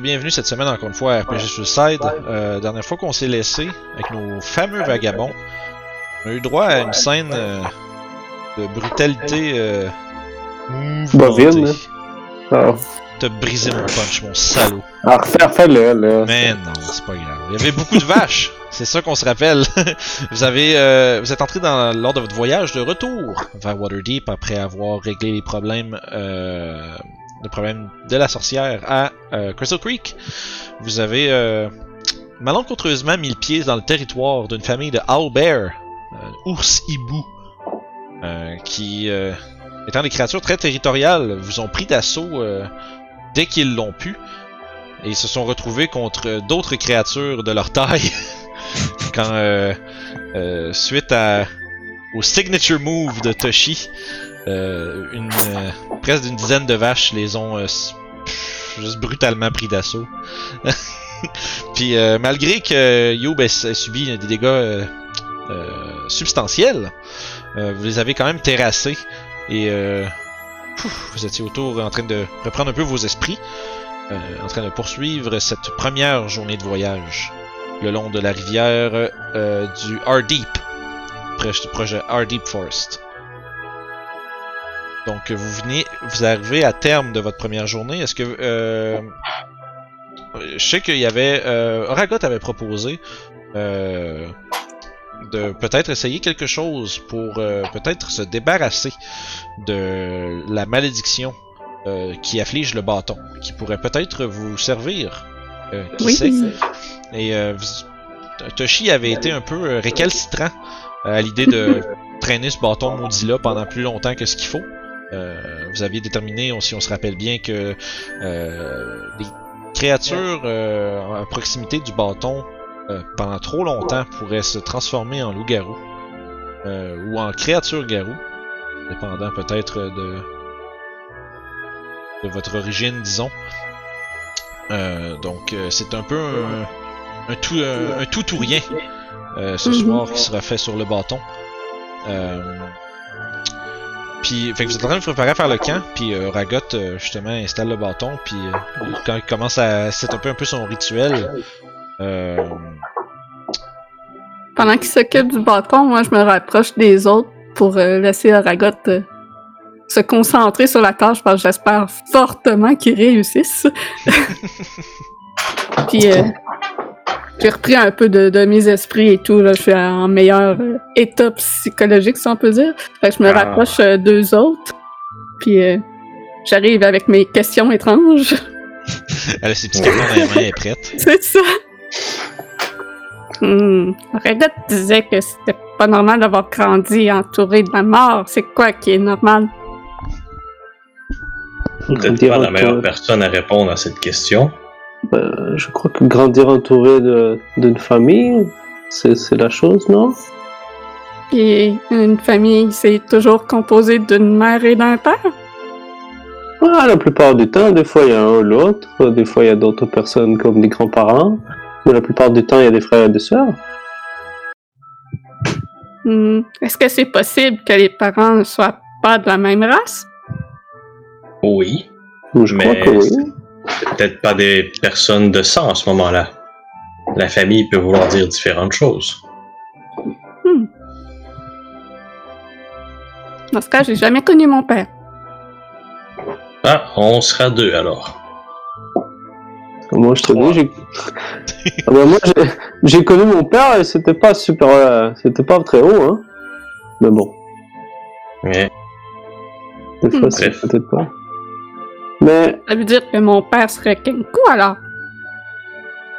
bienvenue cette semaine encore une fois à RPG Suicide. Euh, dernière fois qu'on s'est laissé avec nos fameux vagabonds, on a eu droit à une scène euh, de brutalité euh. Bovine, hein? Ah, T'as brisé mon punch, mon salaud. ah refais, refais-le, là. Mais non, c'est pas grave. Il y avait beaucoup de vaches. C'est ça qu'on se rappelle. vous avez, euh, vous êtes entré dans lors de votre voyage de retour vers Waterdeep après avoir réglé les problèmes, euh, le problème de la sorcière à euh, Crystal Creek. Vous avez euh, malencontreusement mis le pied dans le territoire d'une famille de owlbear, euh, ours hibou, euh, qui, étant des créatures très territoriales, vous ont pris d'assaut dès qu'ils l'ont pu. Et ils se sont retrouvés contre d'autres créatures de leur taille. Quand, euh, euh, suite à, au signature move de Toshi, une, euh, presque d'une dizaine de vaches les ont euh, juste brutalement pris d'assaut. Puis euh, malgré que Youb ait, ait subi des dégâts euh, euh, substantiels, euh, vous les avez quand même terrassés et euh, vous étiez autour en train de reprendre un peu vos esprits, euh, en train de poursuivre cette première journée de voyage le long de la rivière euh, du Ardeep, proche du projet Ardeep Forest. Donc vous venez, vous arrivez à terme de votre première journée. Est-ce que euh, je sais qu'il y avait euh, Oragot avait proposé euh, de peut-être essayer quelque chose pour euh, peut-être se débarrasser de la malédiction euh, qui afflige le bâton, qui pourrait peut-être vous servir. Euh, qui Oui. sait? Et euh, Toshi avait été un peu récalcitrant à l'idée de traîner ce bâton maudit-là pendant plus longtemps que ce qu'il faut. Euh, vous aviez déterminé, on- si on se rappelle bien, que euh, les créatures euh, à proximité du bâton euh, pendant trop longtemps pourraient se transformer en loup-garou euh, ou en créature-garou, dépendant peut-être de de votre origine, disons. Euh, donc euh, c'est un peu un, un tout un, un tout ou rien euh, ce Mhm. soir qui sera fait sur le bâton. Puis fait que vous êtes en train de vous préparer à faire le camp, puis euh, Ragot euh, justement installe le bâton, puis euh, quand il commence à c'est un peu son rituel. Euh, Pendant qu'il s'occupe du bâton, moi, je me rapproche des autres pour laisser Aragot euh, se concentrer sur la tâche parce que j'espère fortement qu'il réussisse. Puis, euh, j'ai repris un peu de, de mes esprits et tout. Là, je suis en meilleur euh, état psychologique, si on peut dire. Fait que je me Ah. rapproche euh, d'eux autres. Puis, euh, j'arrive avec mes questions étranges. elle a ses petits cartons dans les mains, elle est prête. C'est ça. Hmm. Reddit disait que c'était pas normal d'avoir grandi entouré de la mort. C'est quoi qui est normal? Peut-être pas la meilleure personne à répondre à cette question. Ben, je crois que grandir entouré de- d'une famille, c'est c'est la chose, non? Et une famille, c'est toujours composé d'une mère et d'un père? Ah, la plupart du temps, des fois il y a un ou l'autre, des fois il y a d'autres personnes comme des grands-parents, mais la plupart du temps il y a des frères et des sœurs. Hmm. Est-ce que c'est possible que les parents ne soient pas de la même race? Oui. Je crois Mais que oui. Peut-être pas des personnes de sang à ce moment-là. La famille peut vouloir dire différentes choses. Dans ce cas, j'ai jamais connu mon père. Ah, on sera deux alors. Moi je dis, j'ai. Ah ben, moi j'ai- j'ai connu mon père et c'était pas super. euh, c'était pas très haut, hein. Mais bon, Mais des fois Hmm. c'est Bref. peut-être pas. Mais Ça veut dire que mon père serait Kenku alors?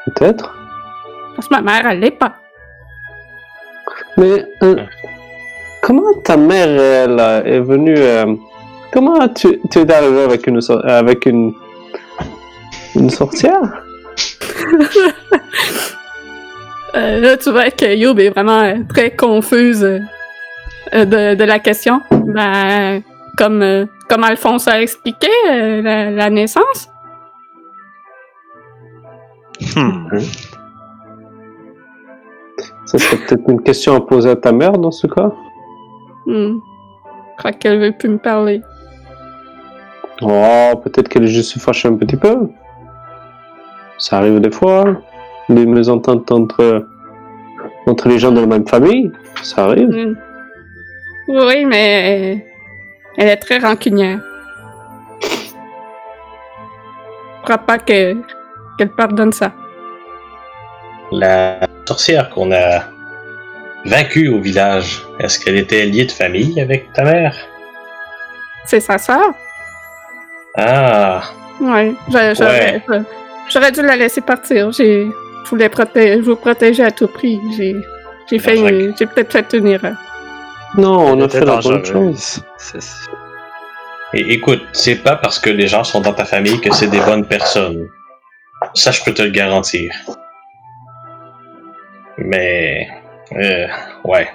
peut-être. Parce que ma mère, elle l'est pas. Mais euh, comment ta mère elle, euh, est venue euh, Comment tu, tu es arrivé avec une avec une une sorcière? Euh, là, tu vois que Youb est vraiment très confuse de, de la question. Ben, comme, comme Alphonse a expliqué, euh, la, la naissance. Hmm. Ça serait peut-être une question à poser à ta mère dans ce cas. Hmm. Je crois qu'elle veut plus me parler. Oh, peut-être qu'elle est juste fâchée un petit peu. Ça arrive des fois. Des mésententes entre, entre les gens de la même famille. Ça arrive. Mm. Oui, mais elle est très rancunière. Je crois pas que qu'elle pardonne ça. La sorcière qu'on a vaincue au village, est-ce qu'elle était liée de famille avec ta mère? C'est sa sœur? Ah, Ouais. j'a- J'aurais dû la laisser partir. J'ai je voulais protéger, je vous protéger à tout prix. J'ai j'ai fait une- j'ai peut-être fait une erreur. Non, on a fait la bonne chose. et écoute, c'est pas parce que les gens sont dans ta famille que c'est des bonnes personnes. Ça, je peux te le garantir. Mais, euh, ouais.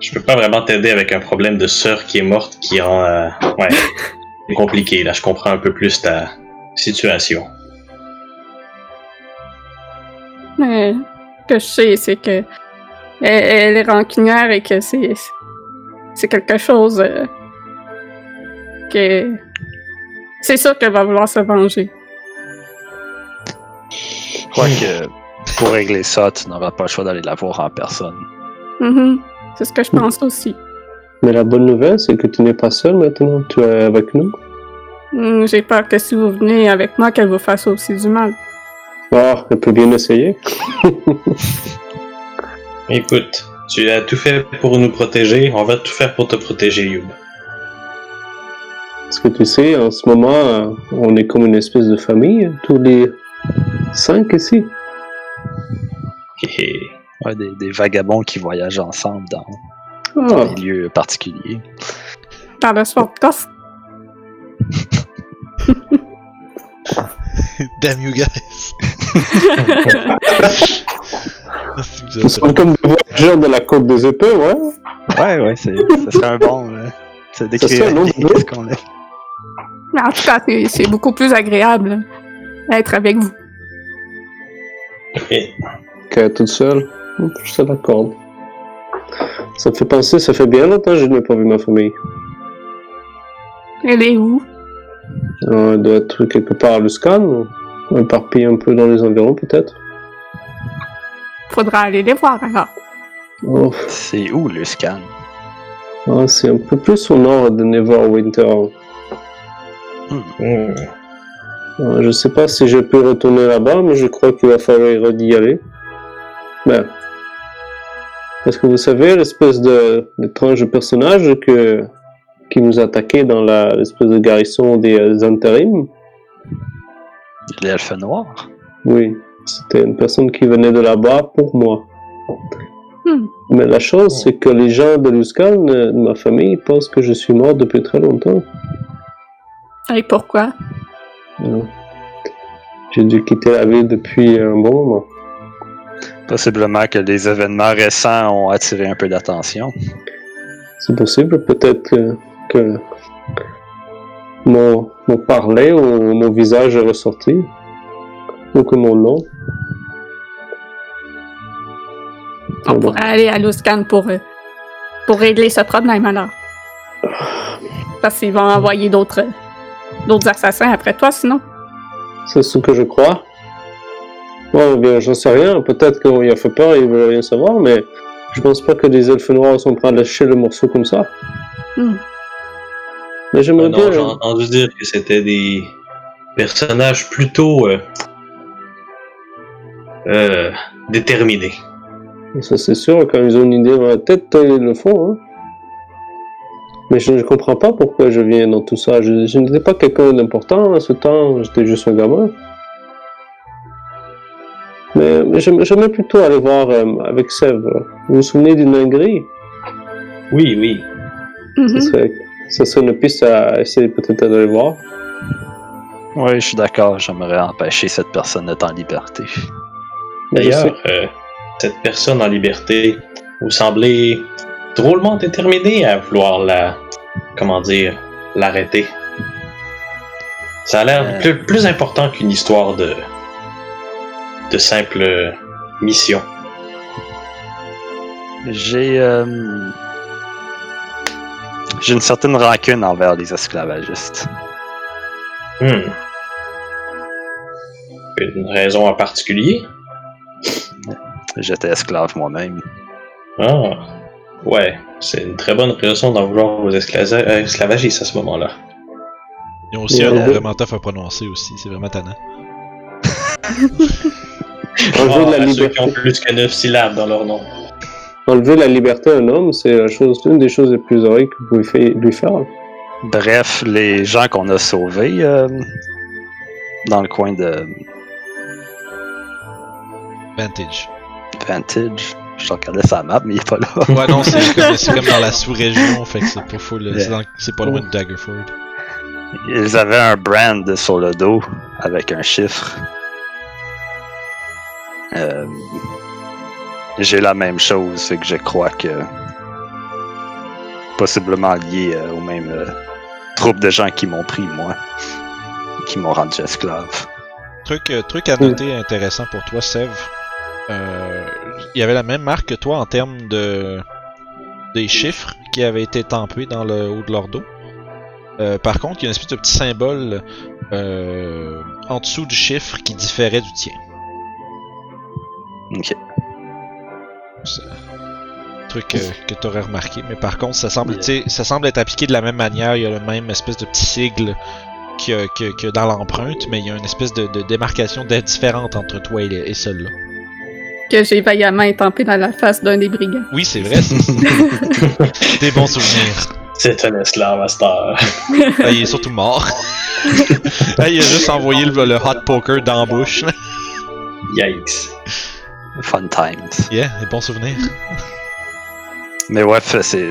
Je peux pas vraiment t'aider avec un problème de sœur qui est morte qui rend, euh, ouais, c'est compliqué. Là, je comprends un peu plus ta situation. Mais ce que je sais, c'est que elle, elle est rancunière et que c'est c'est quelque chose euh, que c'est sûr qu'elle va vouloir se venger. Je crois que pour régler ça, tu n'auras pas le choix d'aller la voir en personne. Mhm. C'est ce que je pense aussi. Mais la bonne nouvelle, c'est que tu n'es pas seul maintenant. Tu es avec nous. Hmm, J'ai peur que si vous venez avec moi, qu'elle vous fasse aussi du mal. Ah, elle peut bien essayer. Écoute, tu as tout fait pour nous protéger, on va tout faire pour te protéger, Youb. Parce que tu sais, en ce moment, euh, on est comme une espèce de famille, tous les cinq ici. Hé hé. Ouais, des, des vagabonds qui voyagent ensemble dans Ah, des lieux particuliers. Par le de Corse. Damn you guys. Êtes- sommes comme des voyageurs de la côte des épées, ouais. Ouais, ouais, c'est, ça serait un bon. Euh, ça C'est décrirait qu'est-ce qu'on est. Mais en tout cas, c'est- c'est beaucoup plus agréable d'être avec vous. Et Que toute seule, je te l'accorde. Ça me fait penser, ça fait bien longtemps que je n'ai pas vu ma famille. Elle est où? Euh, Elle doit être quelque part à Luscan, éparpillée un peu dans les environs peut-être. Faudra aller les voir alors. Oh, C'est où le scan? ah, c'est un peu plus au nord de Neverwinter. hmm, Euh, Je sais pas si je peux retourner là-bas, mais je crois qu'il va falloir y aller. Ben. Parce que vous savez, l'espèce de d'étrange personnage que, qui nous attaquait dans la- l'espèce de garnison des euh, intérims, L'elfe noir? oui, c'était une personne qui venait de là-bas pour moi. Hmm. Mais la chose, c'est que les gens de Luscan, euh, de ma famille, pensent que je suis mort depuis très longtemps. Et pourquoi? Euh, J'ai dû quitter la ville depuis un bon moment. Possiblement que les événements récents ont attiré un peu d'attention. C'est possible, peut-être que, que mon, mon parler ou mon visage est ressorti. Que mon nom. On pourrait aller à Luscan pour, euh, pour régler ce problème alors. Parce qu'ils vont envoyer d'autres d'autres assassins après toi sinon. C'est ce que je crois. Bon, bien, j'en sais rien. Peut-être qu'il a fait peur et il veut rien savoir, mais je pense pas que des elfes noirs sont prêts à lâcher le morceau comme ça. Hmm. Mais j'aimerais Ah non, j'ai bien. entendu dire que c'était des personnages plutôt euh, euh, déterminés. Ça, c'est sûr, quand ils ont une idée dans la tête, ils le font. Hein. Mais je ne comprends pas pourquoi je viens dans tout ça. Je, je n'étais pas quelqu'un d'important à ce temps, j'étais juste un gamin. Mais, mais j'aime- j'aimerais plutôt aller voir euh, avec Sèvres. Vous vous souvenez du Ningri Oui, oui. Mhm. ça, serait, ça serait une piste à essayer peut-être d'aller voir. Oui, je suis d'accord, j'aimerais empêcher cette personne d'être en liberté. D'ailleurs, euh, cette personne en liberté, vous semblez drôlement déterminé à vouloir la, comment dire, l'arrêter. Ça a l'air Euh. plus, plus important qu'une histoire de, de simple mission. J'ai. euh, J'ai une certaine rancune envers les esclavagistes. Hmm. Une raison en particulier? J'étais esclave moi-même. Ah, ouais, c'est une très bonne raison d'en vouloir aux euh, esclavagistes à ce moment-là. Ils ont aussi un nom vraiment tough à prononcer aussi, c'est vraiment tannant. Enlever, Ah, la à ceux qui liberté, ont plus que 9 syllabes dans leur nom. enlever la liberté à un homme, c'est une des choses les plus horribles que vous pouvez lui faire. Bref, les gens qu'on a sauvés euh, dans le coin de Vantage. Vantage, je regardais sa map, mais il est pas là. Ouais, non, c'est comme, c'est comme dans la sous-région, fait que c'est pas full. c'est dans- C'est pas loin de Daggerford. Ils avaient un brand sur le dos avec un chiffre. Euh, J'ai la même chose, fait que je crois que possiblement lié euh, au même euh, troupe de gens qui m'ont pris moi, qui m'ont rendu esclave. Truc, euh, truc à noter intéressant pour toi, Sev. Euh, il y avait la même marque que toi en termes de des chiffres qui avaient été tampés dans le haut de leur dos. Euh, par contre, il y a une espèce de petit symbole euh, en dessous du chiffre qui différait du tien. Ok. C'est un truc euh, que tu aurais remarqué. Mais par contre, ça semble, ça semble être appliqué de la même manière. Il y a le même espèce de petit sigle que, que, que dans l'empreinte, mais il y a une espèce de, de démarcation d'aide différente entre toi et, et celle-là. Que j'ai vaillamment étampé dans la face d'un des brigands. Oui, c'est vrai. Des bons souvenirs. C'est un esclave à cette heure. Ah, il est surtout mort. Ah, il a juste envoyé le, le hot poker d'embauche. Yikes. Fun times. Yeah, des bons souvenirs. Mais ouais, c'est.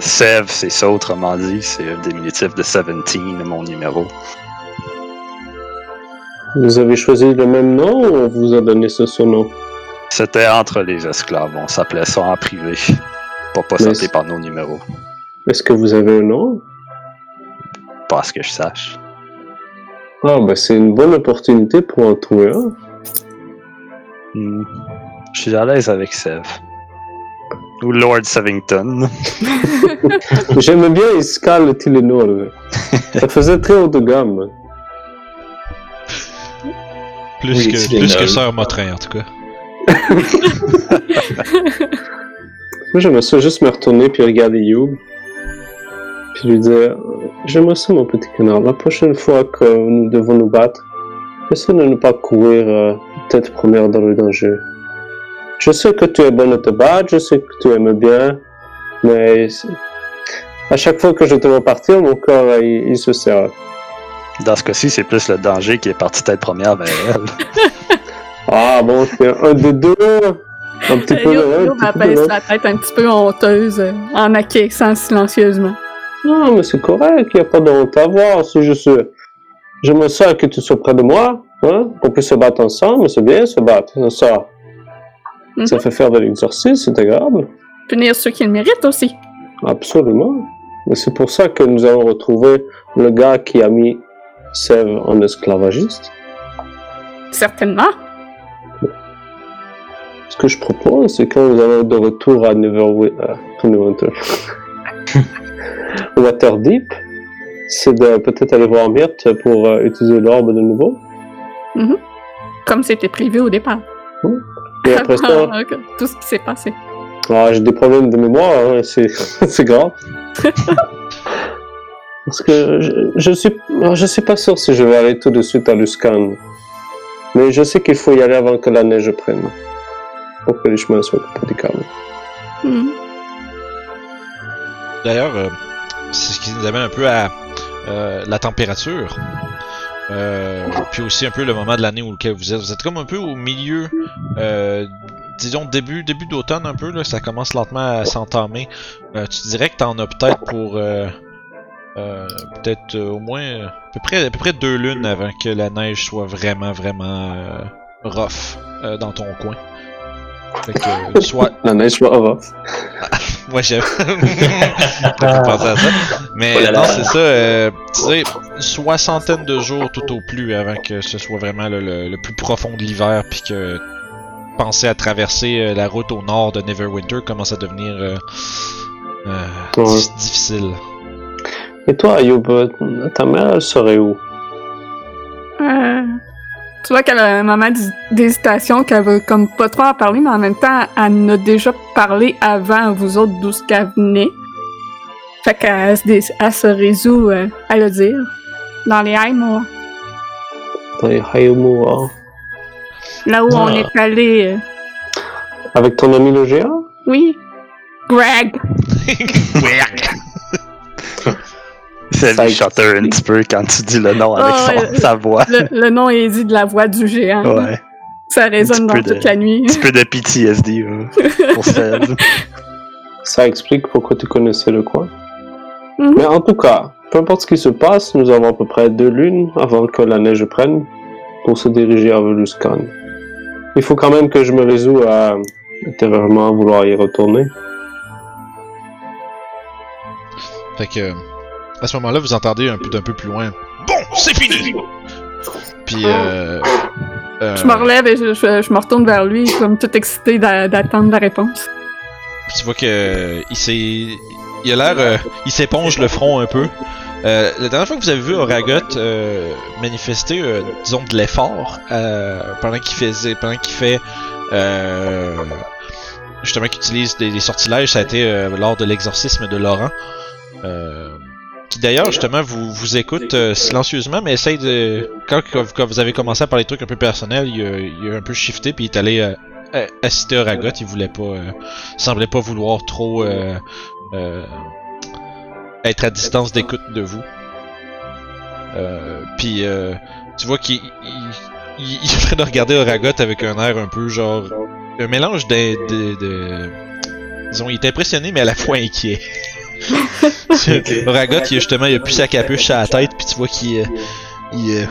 Sev, c'est ça, autrement dit, c'est un diminutif de 17, mon numéro. Vous avez choisi le même nom ou on vous a donné ce surnom C'était entre les esclaves, on s'appelait ça en privé. Pour pas c'est- par nos numéros. Est-ce que vous avez un nom? Pas à ce que je sache. Ah, ben c'est une bonne opportunité pour en trouver un. Hmm. Je suis à l'aise avec Sev. Ou Lord Savington. J'aimais bien Iskal Tylenol. Ça faisait très haut de gamme. Plus Oui, que, plus. Sœur Motrin, en tout cas. Moi, j'aimerais ça juste me retourner puis regarder Youb. Puis lui dire J'aimerais ça, mon petit canard. La prochaine fois que nous devons nous battre, essaie de ne pas courir euh, tête première dans le danger. Je sais que tu es bon à te battre, je sais que tu aimes bien, mais à chaque fois que je te vois partir, mon corps euh, il, il se serre. Dans ce cas-ci, c'est plus le danger qui est parti tête première vers elle. Ah bon, c'est un des deux. Un petit peu Yo, de Yo de m'abaisse la tête un petit peu honteuse euh, en acquiesçant silencieusement. Non, mais c'est correct, il n'y a pas de honte à avoir. C'est juste. euh, Je me sens que tu sois près de moi, hein, qu'on puisse se battre ensemble, c'est bien se battre, ça. Mhm. Ça fait faire de l'exercice, c'est agréable. Punir ceux qui le méritent aussi. Absolument. Mais c'est pour ça que nous avons retrouvé le gars qui a mis Sève en esclavagiste. Certainement. Ce que je propose, c'est quand nous allons de retour à Neverwinter. Waterdeep, c'est de peut-être aller voir Myrte pour euh, utiliser l'orbe de nouveau. Comme c'était prévu au départ. Et après ça, Tout ce qui s'est passé. Ah, j'ai des problèmes de mémoire, hein, c'est, grave. Parce que je, je suis, ah, je suis pas sûr si je vais aller tout de suite à Luscan. Mais je sais qu'il faut y aller avant que la neige prenne. Pour que les chemins soient praticables. Hmm. D'ailleurs, euh, c'est ce qui nous amène un peu à euh, la température. Euh, puis aussi un peu le moment de l'année où lequel vous êtes. Vous êtes comme un peu au milieu, euh, disons début début d'automne un peu là, ça commence lentement à s'entamer. Euh, tu dirais que t'en as peut-être pour euh, euh, peut-être euh, au moins à peu près à peu près deux lunes avant que la neige soit vraiment vraiment euh, rough euh, dans ton coin. Fait que, euh, soit La neige soit avant. moi, j'aime. T'as à ça. Mais Oh là là. non, c'est ça. euh, tu sais, soixantaine de jours tout au plus avant que ce soit vraiment le, le- le plus profond de l'hiver, puis que penser à traverser euh, la route au nord de Neverwinter commence à devenir euh, euh, Ouais. difficile. Et toi, Ayoub, euh, ta mère, elle serait où? Euh, tu vois qu'elle a un moment d'hés- d'hésitation, qu'elle veut comme pas trop en parler, mais en même temps, elle en a déjà parlé avant vous autres d'où ce qu'elle venait. Fait qu'elle se, elle se résout euh, à le dire. Dans les Haïmois. Dans les Hayomura. Là où on Ah. est allé. euh, Avec ton ami le géant? oui. Greg. C'est Ça lui chutter un petit peu quand tu dis le nom avec Ah, son- ouais. sa voix. Le, le nom est dit de la voix du géant. Ouais. Ça résonne dans toute de- la nuit. Un petit peu de PTSD euh, pour Seb. Ça explique pourquoi tu connaissais le coin. Mhm. Mais en tout cas, peu importe ce qui se passe, nous avons à peu près deux lunes avant que la neige prenne pour se diriger à Veluscan. Il faut quand même que je me résous à intérieurement vouloir y retourner. Fait que, à ce moment-là, vous entendez un peu d'un peu plus loin. Bon, c'est fini! Puis, euh, euh, Je me relève et je, je- je me retourne vers lui, comme tout excité d'a- d'attendre la réponse. tu vois que il s'est, il a l'air, euh, il s'éponge le front un peu. Euh, la dernière fois que vous avez vu Oragot euh, manifester, euh, disons, de l'effort euh, pendant qu'il faisait, pendant qu'il fait, euh, justement, qu'il utilise des, des sortilèges, ça a été euh, lors de l'exorcisme de Laurent. Euh, qui d'ailleurs justement vous vous écoute euh, silencieusement mais essaye de quand, quand- vous avez commencé à parler de trucs un peu personnels il a, il a un peu shifté puis il est allé euh, euh, assister Oragot il voulait pas euh, semblait pas vouloir trop euh, euh, être à distance d'écoute de vous. Puis tu vois qu'il il, il, est en train de regarder Oragot avec un air un peu genre un mélange de, de, de- disons il est impressionné mais à la fois inquiet Oragot, il, justement, il a plus sa capuche à la tête, puis tu vois qu'il euh, il, euh,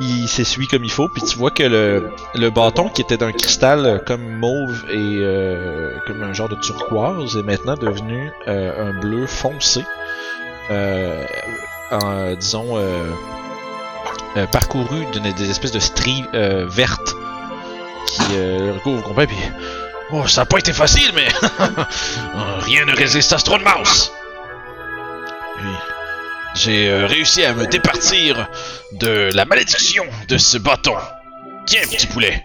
il s'essuie comme il faut, puis tu vois que le, le bâton qui était d'un cristal euh, comme mauve et euh, comme un genre de turquoise est maintenant devenu euh, un bleu foncé, euh, en, disons, parcouru d'une des espèces de stries vertes qui le complet, puis Oh, ça n'a pas été facile, mais rien ne résiste à de mouse. Oui. J'ai euh, réussi à me départir de la malédiction de ce bâton. Tiens, petit poulet.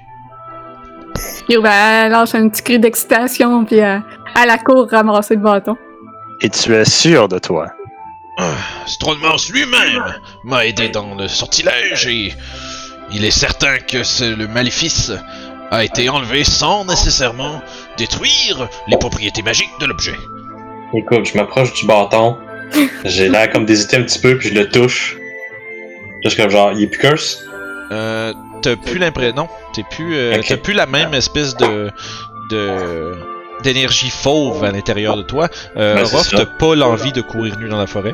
Yo, ben, elle lâche un petit cri d'excitation, puis euh, à la cour ramasser le bâton. Et tu es sûr de toi? Strongmouse lui-même m'a aidé dans le sortilège et il est certain que ce- le maléfice a été enlevé sans nécessairement détruire les propriétés magiques de l'objet. Écoute, je m'approche du bâton. J'ai l'air comme d'hésiter un petit peu, puis je le touche. Juste comme genre, il est plus curse? Euh, t'as plus l'impression. Non, t'es plus. euh, Ok. T'as plus la même espèce de. de d'énergie fauve à l'intérieur de toi. Euh, Ben, ça. t'as pas l'envie de courir nu dans la forêt.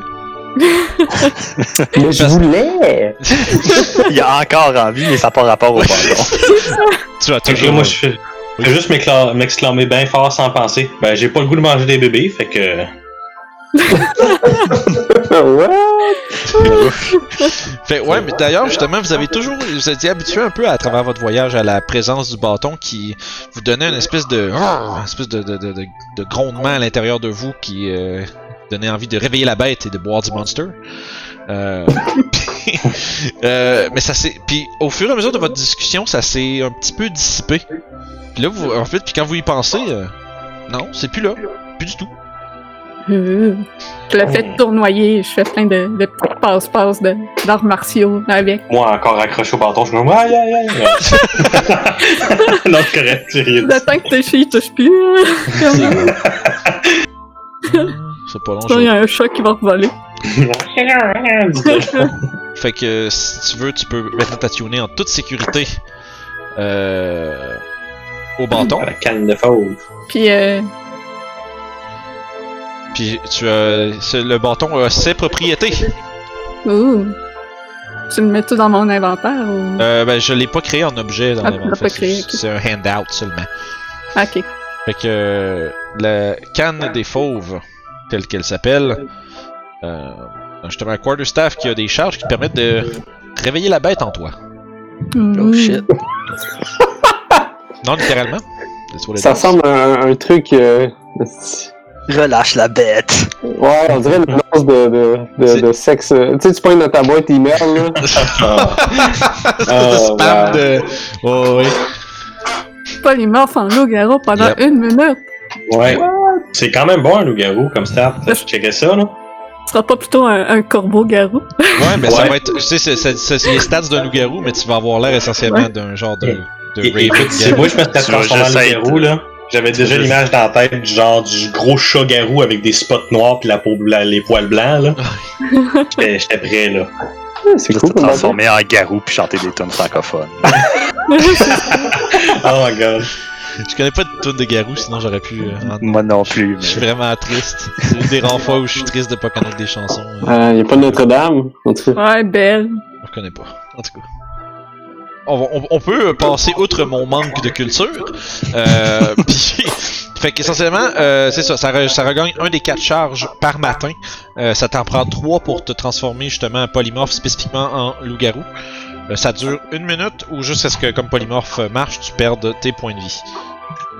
Mais je voulais! Il a encore envie, mais ça n'a pas rapport au bâton. Tu vas toujours. moi, je fais, je fais juste m'exclamer bien fort sans penser. Ben, j'ai pas le goût de manger des bébés, fait que. What? Fait, ouais, mais d'ailleurs, justement, vous avez toujours, vous êtes habitué un peu à travers votre voyage à la présence du bâton qui vous donnait une espèce de, une espèce de, de, de, de- de grondement à l'intérieur de vous qui euh, donnait envie de réveiller la bête et de boire du monster. Euh, puis, euh, mais ça s'est, puis au fur et à mesure de votre discussion, ça s'est un petit peu dissipé. Puis là, vous, en fait, puis quand vous y pensez, euh, non, c'est plus là, plus du tout. Euh, Je le fais tournoyer, je fais plein de, de petits passe-passe de- d'arts martiaux avec. Moi, encore accroché au bâton, je suis comme aïe aïe aïe. non, c'est correct, j'ai rien. Le temps que tes chiens touchent plus, hein. C'est pas long. Il y a un chat qui va voler. Fait que si tu veux, tu peux maintenant t'attuner en toute sécurité euh, au bâton. La canne de fauve. Puis, euh, Puis tu as le bâton a ses propriétés. ouh. Tu le mets tout dans mon inventaire ou? Euh, ben je l'ai pas créé en objet dans Ah, ok. C'est un handout seulement. Ok. Fait que la canne des fauves, telle qu'elle s'appelle, euh, justement un quarterstaff qui a des charges qui te permettent de réveiller la bête en toi. Oh Mmh. shit. Non littéralement. Ça ressemble à un, un truc. euh, Relâche la bête. Ouais, on dirait une annonce de, de, de, C'est- de sexe. euh, Tu sais, tu pognes dans ta boîte email, là. Ah. C'est Oh, spam wow. de. Oh, oui. Polymorphe en loup-garou pendant Yep. une minute. Ouais. C'est quand même bon un loup-garou comme ça. Je checkais ça, là. Ce sera pas plutôt un, un corbeau-garou. Ouais, mais ça va être. Tu sais, c'est- c'est c'est- c'est les stats d'un loup-garou, mais tu vas avoir l'air essentiellement d'un genre de. de Raven Gang. moi je me Tu vas transformé en loup-garou, là, j'avais déjà l'image dans la tête du genre du gros chat-garou avec des spots noirs puis la peau blanc, les poils blancs, là. J'étais j'étais prêt, là. Ouais, C'est cool te transformer en garou puis chanter des tunes francophones. Oh my god. Je connais pas de tune de garou, sinon j'aurais pu. euh, Moi non plus, Je suis mais. vraiment triste. C'est une des rares fois où je suis triste de pas connaître des chansons. euh, Il n'y a pas de Notre-Dame, en tout cas. Ouais, belle. Je connais pas. En tout cas. On, va- on- on peut passer outre mon manque de culture. Euh, puis, fait qu'essentiellement, euh, c'est ça, ça, re- ça regagne un des quatre charges par matin. Euh, ça t'en prend trois pour te transformer justement en polymorphe, spécifiquement en loup-garou. Euh, ça dure une minute ou jusqu'à ce que, comme polymorphe marche, tu perdes tes points de vie.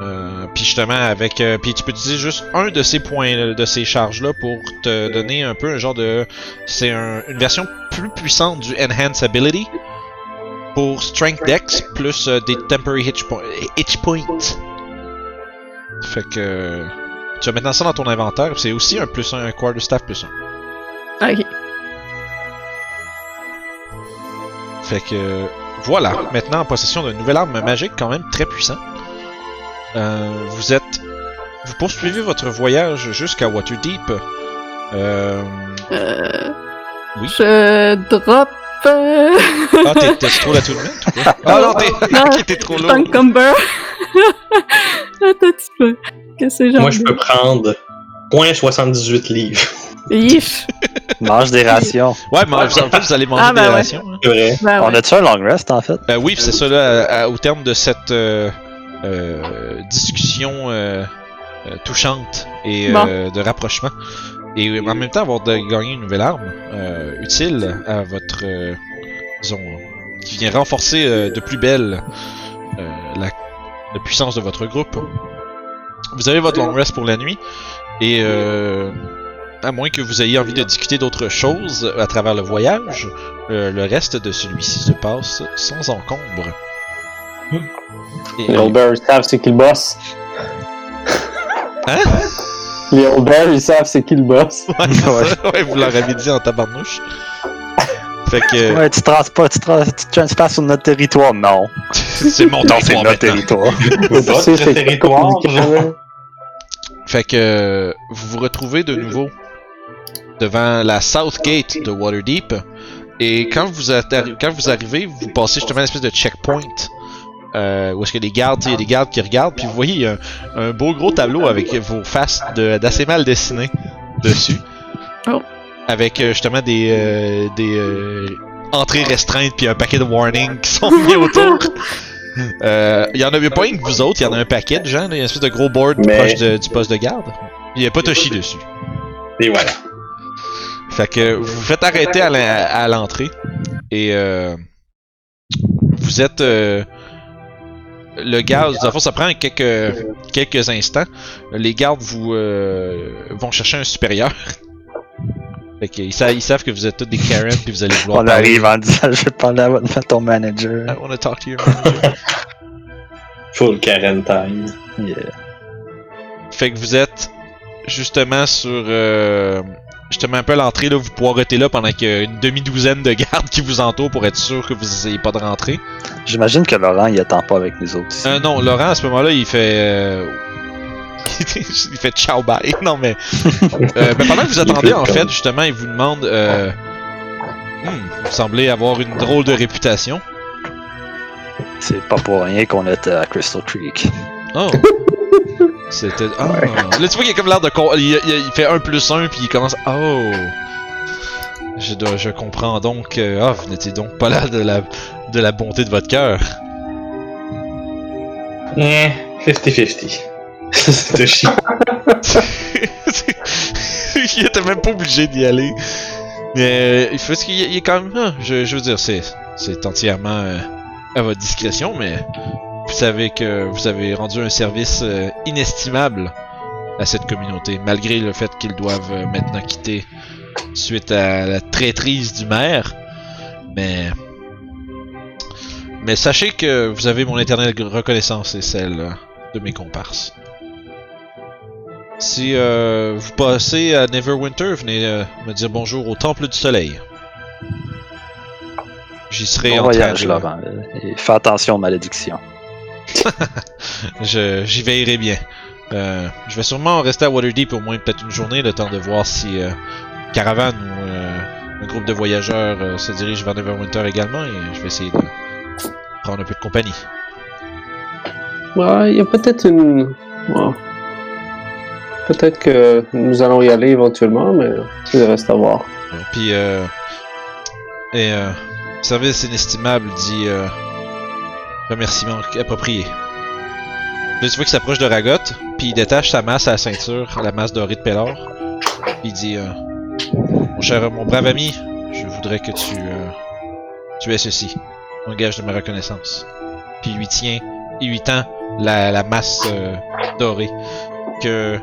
Euh, puis justement avec euh, puis tu peux utiliser juste un de ces points de ces charges là pour te donner un peu un genre de c'est un- une version plus puissante du enhance ability pour strength dex plus euh, des temporary hitch, point- hitch points. Fait que euh, tu vas maintenant ça dans ton inventaire, c'est aussi un plus un, un quarterstaff plus un. Ok. Fait que voilà, maintenant en possession d'une nouvelle arme magique quand même très puissant. Euh, vous êtes vous poursuivez votre voyage jusqu'à Waterdeep. Euh, Euh, Oui. Je drop. Euh... ah, t'es t'es trop la tout de même, ou quoi? Ah non, t'es Non, ok, t'es trop lourd. Encumber. Attends un petit peu. Qu'est-ce que c'est genre Moi, je peux prendre 0.78 livres. Yeesh. Mange des rations. Ouais, mais en fait, vous allez manger Ah, ben des ouais. rations. hein. C'est vrai. Ben On ouais. a-tu un long rest en fait? Euh, oui, c'est ça là, à- à- au terme de cette euh, euh, discussion euh, euh, touchante et euh, de rapprochement. Et euh, en même temps, avoir de gagner une nouvelle arme euh, utile à votre. euh, disons. qui vient renforcer euh, de plus belle euh, la, la puissance de votre groupe. Vous avez votre long rest pour la nuit. Et euh, à moins que vous ayez envie de discuter d'autres choses à travers le voyage, euh, le reste de celui-ci se passe sans encombre. Et- Les Old Bears, ils savent c'est qui le boss. Hein? Les Old Bears, ils savent c'est qui le boss. Ouais. Ouais, vous leur avez dit en tabarnouche. Fait que Ouais, tu trans pas, tu, transfères sur notre territoire. Non. c'est mon Non, c'est territoire notre territoire. C'est territoire. Fait que euh, vous vous retrouvez de nouveau devant la South Gate de Waterdeep. Et quand vous, quand arrivez, vous passez justement une espèce de checkpoint. Euh, où est-ce qu'il y a des gardes, il y a des gardes qui regardent, puis vous voyez il y a un, un beau gros tableau avec vos faces de- d'assez mal dessinées dessus. Oh. Avec euh, justement des, euh, des euh, entrées restreintes puis un paquet de warnings qui sont mis autour. Euh, Il y en a pas une que vous autres, il y en a un paquet de gens, là, il y a une espèce de gros board Mais- proche de- du poste de garde. Il y a pas Toshi dessus. Et voilà. Fait que vous vous faites arrêter à la- à l'entrée et euh, vous êtes euh, le le fond, ça prend quelques quelques instants. Les gardes vous euh, vont chercher un supérieur. Fait qu'ils savent, ils savent que vous êtes tous des Karen puis vous allez vouloir On parler. arrive en disant je vais parler à votre- à ton manager. I wanna talk to your manager. Full Karen time. Yeah. Fait que vous êtes justement sur euh, justement un peu à l'entrée là, vous pouvez arrêter là pendant qu'il y a une demi-douzaine de gardes qui vous entourent pour être sûr que vous n'essayez pas de rentrer. J'imagine que Laurent il attend pas avec nous autres ici. Euh, non, Laurent à ce moment-là il fait euh, il fait ciao bye. Non mais euh, mais pendant que vous attendez en fait justement il vous demande euh, Hmm, vous semblez avoir une drôle de réputation. C'est pas pour rien qu'on était à Crystal Creek. Oh. C'était. Ah. Là, tu vois qu'il a comme l'air de. con- Il, il- il fait 1 plus 1 puis il commence. Oh. Je, dois- je comprends donc. euh, Ah, vous n'étiez donc pas là de la, de la bonté de votre cœur. Eh, 50-50. C'était chiant. il était même pas obligé d'y aller. Mais euh, il faut qu'il il est quand même. ah, je, je veux dire, c'est, c'est entièrement euh, à votre discrétion, mais vous savez que vous avez rendu un service euh, inestimable à cette communauté, malgré le fait qu'ils doivent euh, maintenant quitter suite à la traîtrise du maire. Mais mais sachez que vous avez mon éternelle reconnaissance et celle euh, de mes comparses. Si euh, vous passez à Neverwinter, venez euh, me dire bonjour au Temple du Soleil. J'y serai Bon en train voyage, de- Laurent. Et fais attention aux malédictions. J'y veillerai bien. Euh, je vais sûrement rester à Waterdeep au moins peut-être une journée, le temps de voir si euh, Caravane ou euh, un groupe de voyageurs euh, se dirige vers Neverwinter également et je vais essayer de prendre un peu de compagnie. Ouais, il y a peut-être une. ouais. Peut-être que nous allons y aller éventuellement, mais ça reste à voir. Puis, euh, et service inestimable dit remerciement approprié. Là, tu vois qu'il s'approche de Ragot, puis il détache sa masse à la ceinture, la masse dorée de Pellor. Il dit euh, Mon cher, mon brave ami, je voudrais que tu, euh, tu aies ceci, en gage de ma reconnaissance. Puis il lui tient, il lui tend la, la masse euh, dorée. Que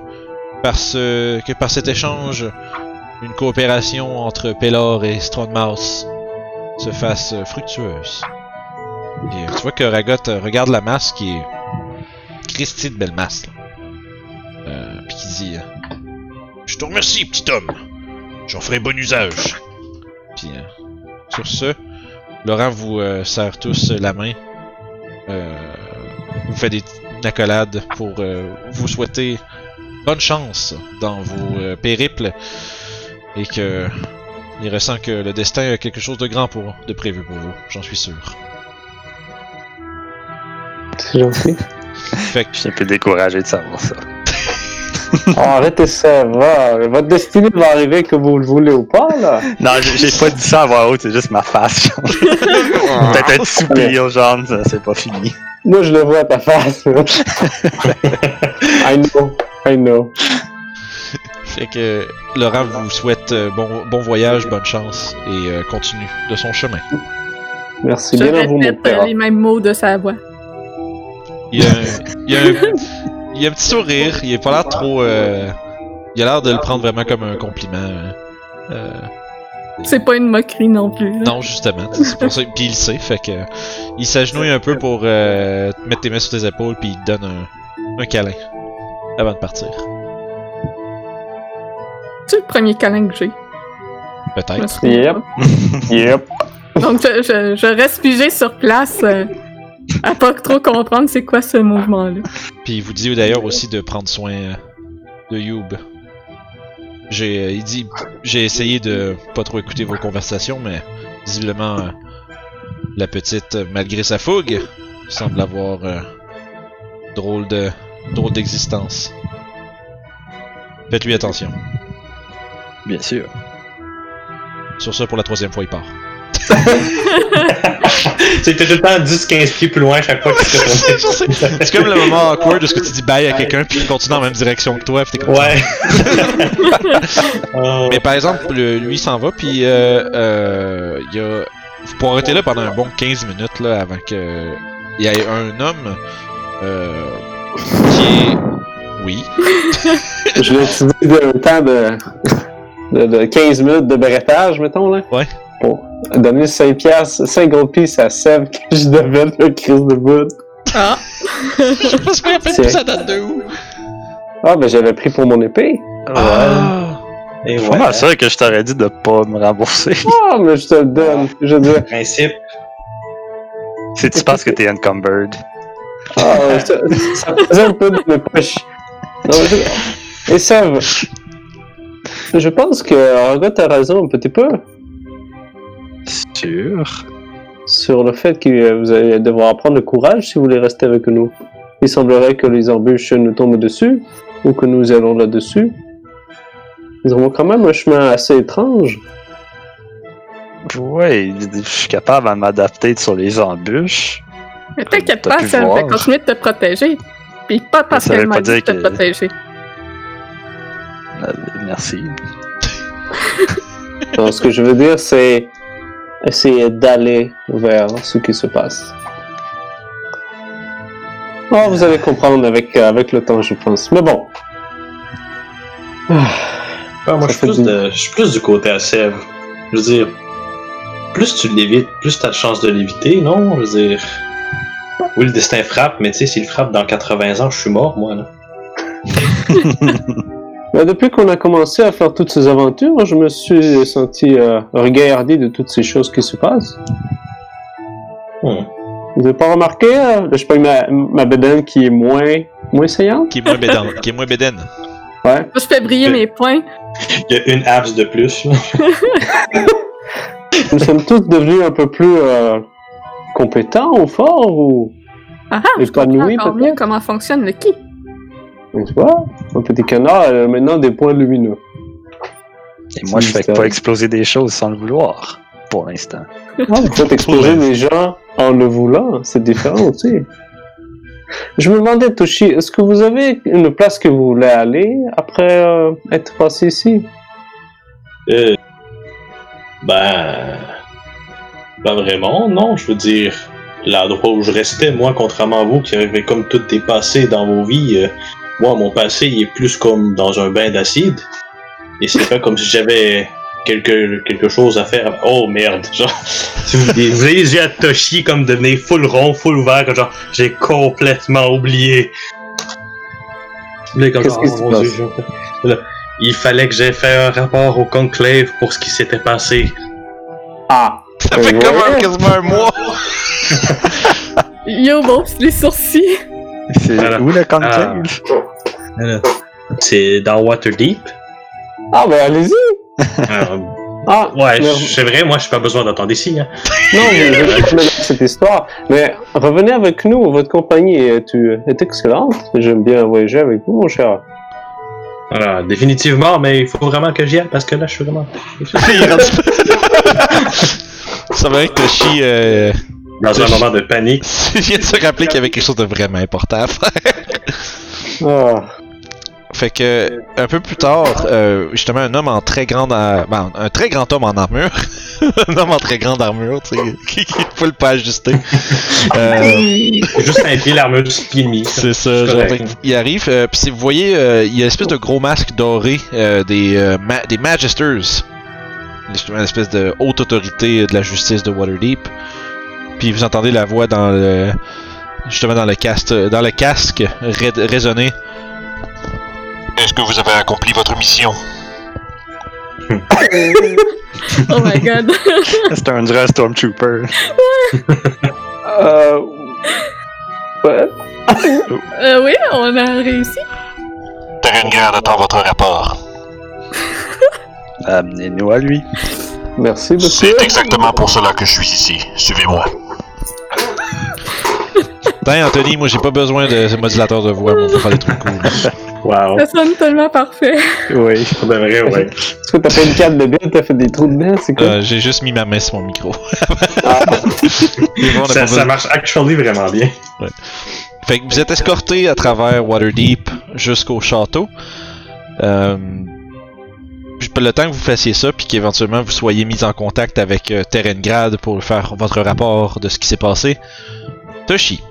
par, ce, que par cet échange, une coopération entre Pellor et Strongmouse se fasse fructueuse. Tu vois que Ragot euh, regarde la masse qui est Christy de belle. Euh, puis qui dit euh, Je te remercie, petit homme. J'en ferai bon usage. Puis sur ce, Laurent vous serre tous la main. Vous fait des une accolade pour vous souhaiter bonne chance dans vos périples et que il ressent que le destin a quelque chose de grand pour de prévu pour vous, j'en suis sûr. C'est gentil. Fait que Je suis un peu découragé de savoir ça. Oh, arrêtez ça, va. Votre destinée va arriver que vous le voulez ou pas, là. Non, j'ai pas dit ça à voix haute, c'est juste ma face. Peut-être un petit soupir, genre, ça, c'est pas fini. Moi, je le vois à ta face. là. I know, I know. Fait que Laurent vous souhaite euh, bon, bon voyage, bonne chance et euh, continue de son chemin. Merci Je bien à vous, mon euh, père. les mêmes mots de sa voix. Il y a un, il y a un, il y a un petit sourire, il est pas l'air trop. euh, il a l'air de le prendre vraiment comme un compliment. euh, euh, C'est pas une moquerie non plus. là. non, justement, c'est pour ça. Puis il le sait, fait que il s'agenouille un peu pour euh, te mettre tes mains sur tes épaules, puis il te donne un, un câlin avant de partir. C'est le premier câlin que j'ai. Peut-être. Yep. Yep. Donc, je, je, je reste figé sur place euh, à pas trop comprendre c'est quoi ce mouvement-là. Puis il vous dit d'ailleurs aussi de prendre soin euh, de Youb. J'ai, euh, il dit, j'ai essayé de pas trop écouter vos conversations, mais visiblement euh, la petite, malgré sa fougue, semble avoir euh, drôle de, drôle d'existence. Faites-lui attention. Bien sûr. Sur ça, pour la troisième fois, il part. C'était tout le temps 10-15 pieds plus loin chaque fois que tu te. C'est comme le moment awkward où ce que tu dis bye à quelqu'un puis il continue dans la même direction que toi. Puis comme Ouais. Oh. Mais par exemple, le- lui s'en va, puis euh, euh, il y a... Vous pourrez arrêter là pendant un bon 15 minutes là, avant que il y ait un homme euh, qui est... Oui. Je vais utiliser un temps de, de, de 15 minutes de bretage, mettons, là. Ouais. Pour donner 5 piastres, 5 gold pieces à Seb que je devais le crise de bout. Ah! Je me C'est- de ça date de où? Ah, ben j'avais pris pour mon épée. Ah! Et pas sûr que je t'aurais dit de pas me rembourser. Ah, mais je te le donne. Je dis, Principe. Si tu penses que t'es encumbered. ah, ça, ça faisait un peu de mes poches. Non, je- Et Seb, je pense que Argot a raison un petit peu Sur le fait que vous allez devoir prendre le courage si vous voulez rester avec nous. Il semblerait que les embûches nous tombent dessus, ou que nous allons là-dessus. Nous avons quand même un chemin assez étrange. Ouais, je suis capable de m'adapter sur les embûches. Mais t'inquiète pas, ça va continuer de te protéger. Puis pas parce Ça veut qu'elle pas m'a dit de dire te que- protéger. Euh, Merci. Donc, ce que je veux dire, c'est essayer d'aller vers ce qui se passe. Oh, vous allez comprendre avec, avec le temps, je pense. Mais bon, Ah, moi, je suis, plus du- de- je suis plus du côté à Sèvres. Je veux dire, plus tu l'évites, plus t'as de chances de l'éviter, non? Je veux dire. Oui, le destin frappe, mais tu sais, s'il frappe dans 80 ans, je suis mort, moi, là. Ben, depuis qu'on a commencé à faire toutes ces aventures, je me suis senti euh, regardé de toutes ces choses qui se passent. Hmm. Vous n'avez pas remarqué, euh, je prends ma, ma bedaine qui est moins, moins saillante? Qui est moins bédane. qui est moins bédaine. Ouais. Je fais briller mes points. Il y a une abs de plus. Nous sommes tous devenus un peu plus euh, compétents ou forts ou Ah ah, je comprends épanouis encore mieux comment fonctionne le ki. Tu vois? Un petit canard a maintenant des points lumineux. Et moi, je fais pas exploser des choses sans le vouloir, pour l'instant. Ah, vous faites exploser les gens en le voulant, c'est différent aussi. Je me demandais, Toshi, est-ce que vous avez une place que vous voulez aller après euh, être passé ici? Euh, ben. Pas vraiment, non. Je veux dire, l'endroit où je restais, moi, contrairement à vous, qui avez comme tout dépassé dans vos vies, euh, moi, mon passé, il est plus comme dans un bain d'acide. Et c'est pas comme si j'avais quelque, quelque chose à faire. Oh merde, genre. Si vous, les yeux à Toshi comme devenir full rond, full ouvert, comme genre, j'ai complètement oublié. Comme genre, oh, mon? Dieu, il fallait que j'aie fait un rapport au conclave pour ce qui s'était passé. Ah! Ça fait comme un- quasiment un mois. Yo, bon, les sourcils. C'est Voilà. où le conclave? C'est dans Waterdeep. Ah, ben allez-y! Euh, Ah! ouais, mais- c'est vrai, moi, j'ai pas besoin d'entendre ici. Hein. Non, mais je cette histoire. Mais revenez avec nous, votre compagnie est, est excellente? J'aime bien voyager avec vous, mon cher. Voilà, définitivement, mais il faut vraiment que j'y aille parce que là, je suis vraiment. Ça va être que Toshi euh, Dans un moment de panique. vient de se rappeler qu'il y avait quelque chose de vraiment important à faire. Ah. Fait que un peu plus tard, euh, justement, un homme en très grande, ben, un très grand homme en armure, un homme en très grande armure, tu sais, qui qui faut le pas ajuster. Euh, Juste un pied, l'armure et demi. c'est ça. Genre, il arrive, euh, puis si vous voyez, euh, il y a une espèce de gros masque doré euh, des euh, ma- des Magisters, justement, une espèce de haute autorité de la justice de Waterdeep. Puis vous entendez la voix dans le justement dans le casque, dans le casque ré- résonner. Est-ce que vous avez accompli votre mission? Oh my god. C'est un vrai Stormtrooper. Euh... Ouais. Euh, oui, on a réussi. Terrengrad attend votre rapport. Amenez-nous à lui. Merci, monsieur. exactement pour cela que je suis ici. Suivez-moi. Tiens, Anthony, moi j'ai pas besoin de ce modulateur de voix pour faire des trucs cool. Wow. Ça sonne tellement parfait. Oui. Pour de vrai, ouais. Est-ce que t'as fait une carte de bière, t'as fait des trous dedans, c'est quoi? Euh, j'ai juste mis ma main sur mon micro. Ah. Bon, Ça, marche actually vraiment bien. Fait que vous êtes escorté à travers Waterdeep jusqu'au château. Euh, le temps que vous fassiez ça, puis qu'éventuellement vous soyez mis en contact avec euh, Terengrad pour faire votre rapport de ce qui s'est passé, Toshi,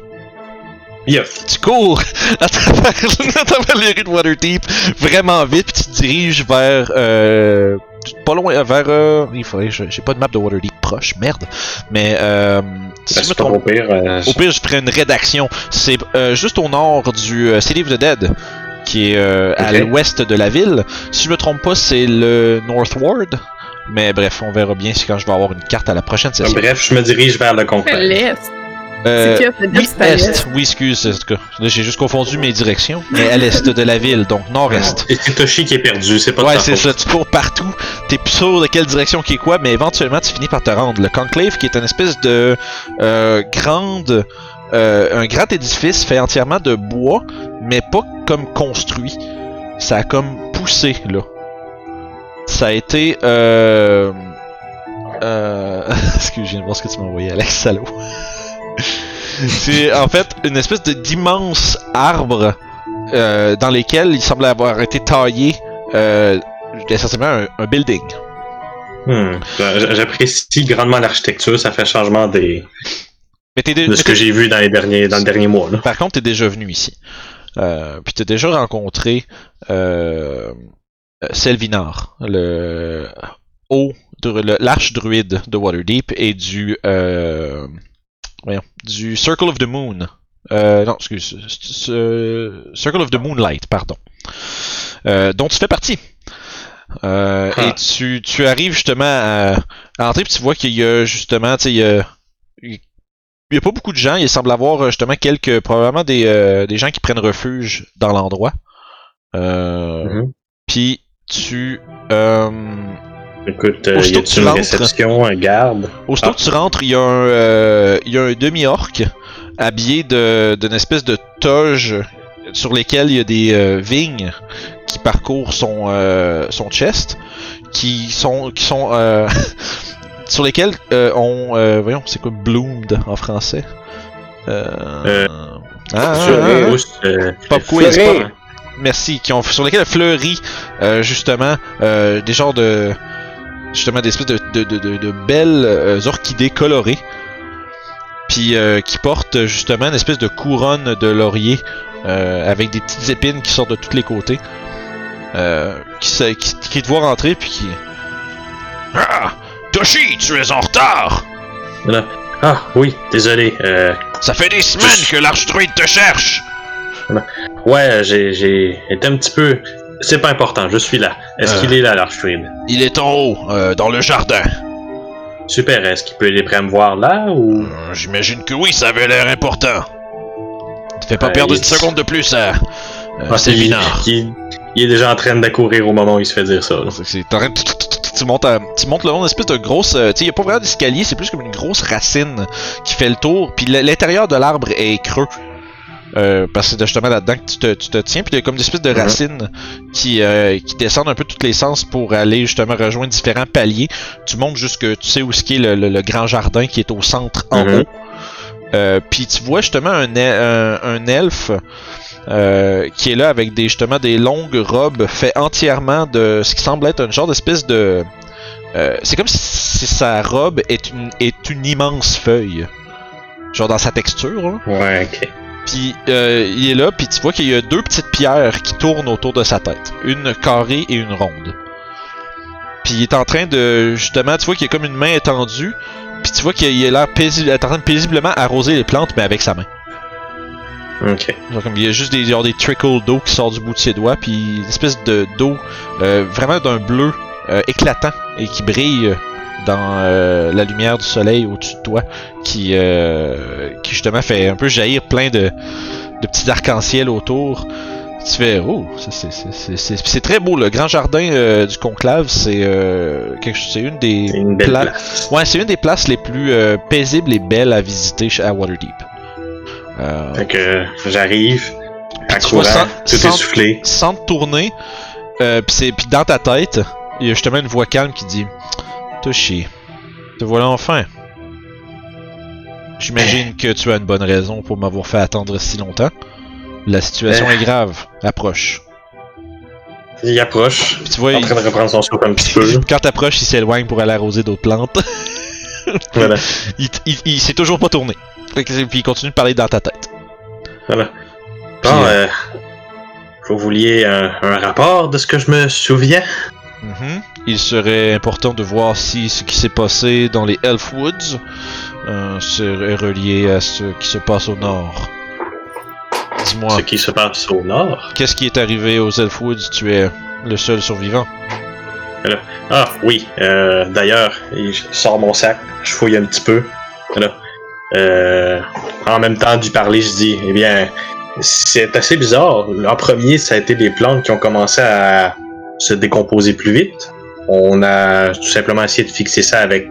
Tu cours à travers, à travers les rues de Waterdeep vraiment vite, puis tu te diriges vers. Euh, pas loin, vers. euh, il faudrait. J'ai pas de map de Waterdeep proche, merde. Mais. Euh, si Ben, je me trompe au pire. euh, au pire, je ferai une rédaction. C'est euh, juste au nord du euh, City of the Dead, qui est euh, à l'ouest de la ville. Si je me trompe pas, c'est le Northward. Mais bref, on verra bien si quand je vais avoir une carte à la prochaine session. Bref, je me dirige vers le conclave. Euh, est. Oui, excuse, en tout cas. Là, j'ai juste confondu mes directions. Mais à l'est de la ville, donc nord-est. Et c'est Toshi qui est perdu, c'est pas de Ouais, c'est ça, tu cours partout, t'es plus sûr de quelle direction qui est quoi, mais éventuellement tu finis par te rendre. Le Conclave, qui est une espèce de euh, grande, euh, un grand édifice fait entièrement de bois, mais pas comme construit. Ça a comme poussé, là. Ça a été... Euh... Euh... Excuse, je viens de voir ce que tu m'as envoyé, Alex, salaud. C'est en fait une espèce de d'immenses arbres euh, dans lesquels il semble avoir été taillé euh, essentiellement un, un building. Hmm. J'apprécie grandement l'architecture, ça fait changement des... Mais de ce que j'ai vu dans les derniers, dans le dernier mois. Là. Par contre, t'es déjà venu ici. Euh, puis t'as déjà rencontré euh, Selvinar, le haut, l'arche druide de Waterdeep et du, euh, voyons, du Circle of the Moon. Euh, non, excuse, Circle of the Moonlight, pardon. Euh, dont tu fais partie. Euh, Ah. Et tu, tu arrives justement à, à entrer, puis tu vois qu'il y a justement, tu sais, il y a, il y a pas beaucoup de gens. Il semble avoir euh, justement quelques, probablement des, euh, des gens qui prennent refuge dans l'endroit. Euh, Mhm. Puis tu, euh, Écoute, euh, y a-tu tu une rentres- réception, un garde? aussitôt Ah. que tu rentres, il y a un, euh, y a un demi-orc habillé de- d'une espèce de toge sur lesquelles il y a des euh, vignes qui parcourent son, euh, son chest, qui sont, qui sont euh, sur lesquelles euh, on, voyons, c'est quoi bloomed en français? Euh, ah, ah, ah, ah. Pop quiz, pop- Merci, qui ont sur lesquels fleurit justement des genres de justement des espèces de, de, de, belles euh, orchidées colorées, puis euh, qui portent justement une espèce de couronne de laurier euh, avec des petites épines qui sortent de tous les côtés, qui, se- qui, qui te voient rentrer puis qui ah Toshi, tu es en retard. Ah, oui, désolé. Euh, Ça fait des semaines que l'archdruide te cherche. ouais, j'ai, j'ai été un petit peu... C'est pas important, je suis là. Est-ce Euh. qu'il est là, l'archduide? Il est en haut, euh, dans le jardin. Super, est-ce qu'il peut aller près me voir là, ou... Euh, J'imagine que oui, ça avait l'air important. Ne fais pas perdre il- une seconde de plus à euh, Ah, Selvinar. il, il- il est déjà en train d'accourir au moment où il se fait dire ça. C'est- c'est- Tu montes, à- tu montes le long d'une espèce de grosse. tu sais, y a pas vraiment d'escalier, c'est plus comme une grosse racine qui fait le tour. Puis l'intérieur de l'arbre est creux. Euh, parce que c'est justement là-dedans que tu te, tu te tiens. Puis il y a comme des espèces de Mhm. racines qui, euh, qui descendent un peu tous les sens pour aller justement rejoindre différents paliers. Tu montes jusque. Tu sais où ce qui est le, le- le grand jardin qui est au centre en Mhm. haut. Euh, puis tu vois justement un, el- un, un elfe euh, qui est là avec des justement des longues robes fait entièrement de ce qui semble être un genre d'espèce de euh, c'est comme si sa robe est une est une immense feuille genre dans sa texture là. Ouais, ok. Puis euh, il est là puis tu vois qu'il y a deux petites pierres qui tournent autour de sa tête. Une carrée et une ronde. Puis il est en train de justement tu vois qu'il y a comme une main étendue puis tu vois qu'il a l'air paisible, est en train de paisiblement arroser les plantes mais avec sa main. Ok. Comme il y a juste des, genre des trickles d'eau qui sortent du bout de ses doigts, puis une espèce de d'eau euh, vraiment d'un bleu euh, éclatant et qui brille dans euh, la lumière du soleil au-dessus de toi, qui, euh, qui justement fait un peu jaillir plein de, de petits arcs-en-ciel autour. Tu fais oh, c'est- très beau le grand jardin euh, du conclave, c'est une des une belle pla- place. ouais c'est une des places les plus paisibles et belles à visiter à Waterdeep. Fait que j'arrive, à courant, sans- tout sans- essoufflé. sans te tourner, puis dans ta tête, il y a justement une voix calme qui dit Toshi, te voilà enfin. J'imagine que tu as une bonne raison pour m'avoir fait attendre si longtemps. La situation est grave. Approche. Il approche, Puis tu vois, en il- train de reprendre son souffle un petit peu. quand t'approches, il s'éloigne pour aller arroser d'autres plantes. voilà. il il, il s'est toujours pas tourné. Puis il continue de parler dans ta tête. Voilà. Puis, Bon, euh, euh, vous vouliez un, un rapport de ce que je me souviens? Mhm. Il serait important de voir si ce qui s'est passé dans les Elfwoods euh, serait relié à ce qui se passe au nord. Dis-moi, Ce qui se passe au nord? qu'est-ce qui est arrivé aux Elfwoods Tu es le seul survivant. Ah, oui. Euh, D'ailleurs, je sors mon sac, je fouille un petit peu. Euh, en même temps d'y parler, je dis, eh bien, c'est assez bizarre. En premier, ça a été des plantes qui ont commencé à se décomposer plus vite. On a tout simplement essayé de fixer ça avec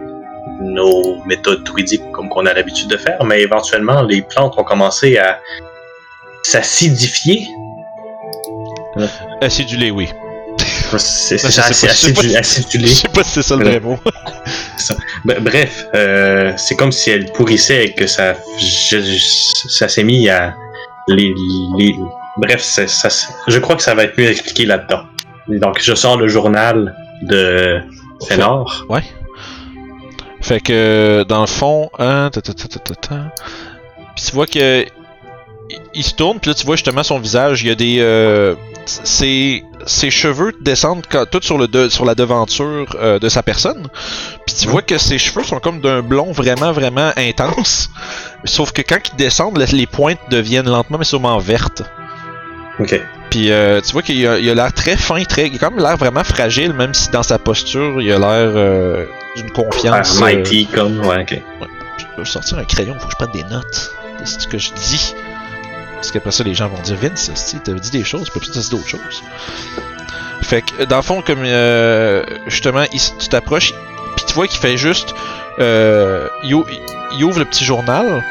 nos méthodes druidiques comme qu'on a l'habitude de faire, mais éventuellement, les plantes ont commencé à s'acidifier. Acidulé, oui. C'est ça, acidulé. Je sais pas si c'est ça le vrai mot. Bre- Bref, euh, c'est comme si elle pourrissait et que ça, je- je- ça s'est mis à les, les- bref, ça, je crois que ça va être mieux expliqué là-dedans. Donc, je sors le journal de Fenor. Ouais. Fait que dans le fond, hein, ta, ta, ta. Puis tu vois que il, se tourne, puis là tu vois justement son visage. Il y a des, euh, ses, ses cheveux descendent tout sur, le de- sur la devanture euh, de sa personne. Puis tu vois que ses cheveux sont comme d'un blond vraiment, vraiment intense. Sauf que quand ils descendent, les pointes deviennent lentement mais sûrement vertes. Ok. Puis euh, tu vois qu'il a l'air très fin, très, il a même l'air vraiment fragile, même si dans sa posture, il a l'air euh, d'une confiance. Ah, mighty comme, ouais, ok. je peux sortir un crayon, faut que je prenne des notes de ce que je dis. Parce qu'après ça, les gens vont dire Vince, tu t'as dit des choses, peut-être dire d'autres choses. Fait que, dans le fond, comme euh, justement, il tu t'approches, puis tu vois qu'il fait juste. Euh, il ouvre le petit journal,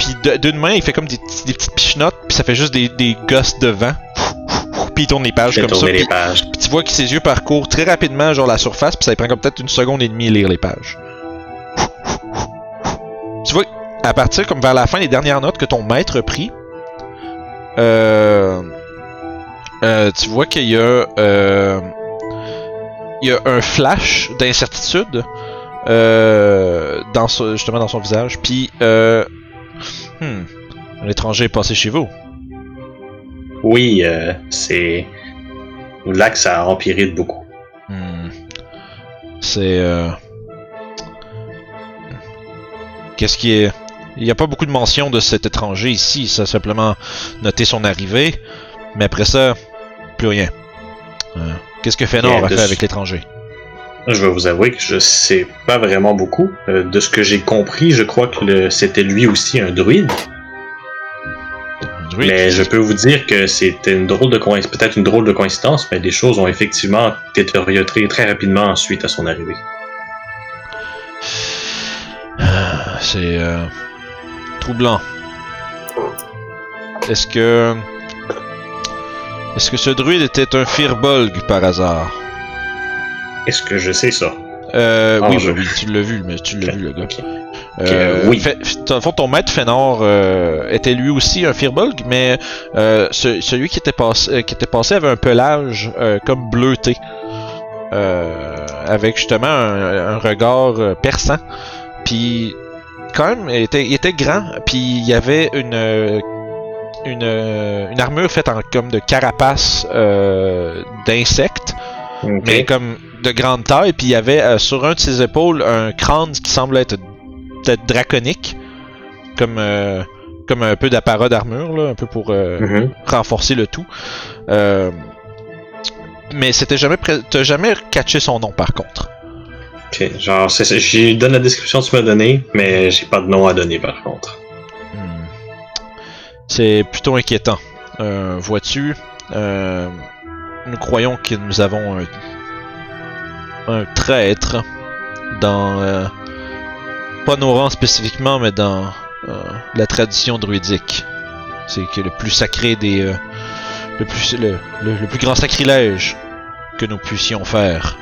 puis de- d'une main, il fait comme des, des petites pichenottes, puis ça fait juste des, des gosses de vent. Puis il tourne les pages comme ça. les pages. puis tu vois que ses yeux parcourent très rapidement genre la surface, puis ça lui prend comme peut-être une seconde et demie à lire les pages. Tu vois, à partir comme vers la fin, les dernières notes que ton maître a pris, euh, euh, tu vois qu'il y a, euh, il y a un flash d'incertitude dans ce- justement dans son visage. Puis, hmm, un étranger est passé chez vous. Oui, euh, c'est. Là que ça a empiré de beaucoup. Hmm. C'est. euh, Qu'est-ce qui est. Il n'y a pas beaucoup de mention de cet étranger ici, ça a simplement noté son arrivée, mais après ça, plus rien. Euh, Qu'est-ce que Fëanor Rien a fait avec l'étranger? Je vais vous avouer que je sais pas vraiment beaucoup. Euh, de ce que j'ai compris, je crois que c'était lui aussi un druide. Mais je peux vous dire que c'était une drôle de coïncidence, peut-être une drôle de coïncidence, mais les choses ont effectivement été orientées très rapidement suite à son arrivée. Ah, C'est euh, troublant. Est-ce que. Est-ce que ce druide était un firbolg par hasard? Est-ce que je sais ça? Euh, Ah, oui, oui, tu l'as vu, mais tu l'as vu, le gars. Euh, Ok, oui. fait- ton maître Fëanor euh, était lui aussi un Firbolg, mais euh, ce- celui qui était, passé, euh, qui était passé avait un pelage euh, comme bleuté. Euh, avec justement un, un regard euh, perçant. Puis, quand même, il était, il était grand. Puis, il y avait une, euh, une, euh, une armure faite en comme de carapace euh, d'insectes Mais comme de grande taille, puis il y avait euh, sur un de ses épaules un crâne qui semble être peut-être draconique, comme euh, comme un peu d'apparat d'armure là, un peu pour euh, Mhm. renforcer le tout. Mais c'était jamais pré- t'as jamais catché son nom par contre. Ok, genre, c'est ça. J'y donne la description que tu m'as donnée, mais j'ai pas de nom à donner par contre. Hmm. C'est plutôt inquiétant. Vois-tu, nous croyons que nous avons un, un traître dans euh, pas nos rangs spécifiquement, mais dans euh, la tradition druidique. C'est que le plus sacré des euh, le plus le, le- le plus grand sacrilège que nous puissions faire,